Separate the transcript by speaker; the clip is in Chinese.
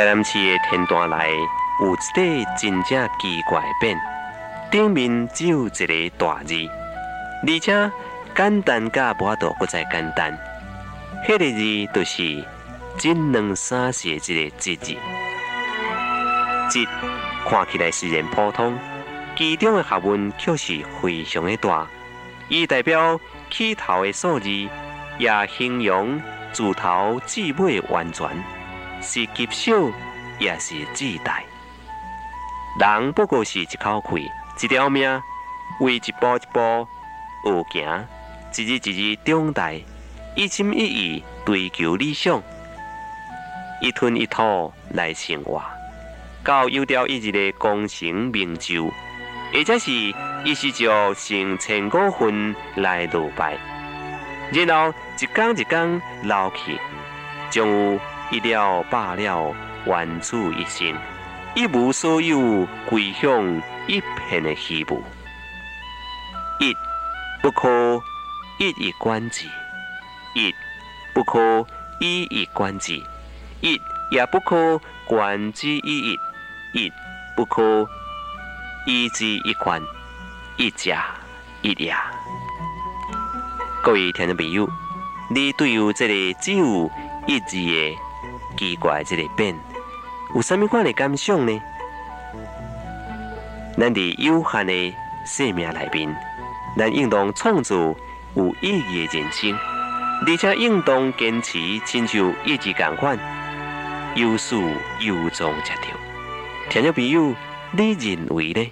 Speaker 1: 台南市的天坛内有一块真正奇怪的匾，顶面只有一个大字，而且简单甲无法度搁再简单。迄个字就是“真两三四”一个“字字。字看起来虽然普通，其中的学问却是非常的大。伊代表起头的数字，也形容自头至尾完全。是极小，也是自大。人不过是一口气，一条命，为一步一步学行，一日一日长大，一心一意追求理想，一吞一吐来生活，到有朝一日的功成名就，或者是一时就成千古恨来落败，然后一天一天老去，将有。一了百了，万此一生，一无所有，归向一片的虚无。一不可一以观之，一不可一以观之，一也不可观之一一，一不可一之一观，一假一呀。各位听众朋友，你对于这个只有一字的？奇怪，这个变有啥物款的感想呢？咱伫有限的生命内面，咱应当创造有意义的人生，而且应当坚持亲像一直共款，有始有终才对。听众朋友，你认为呢？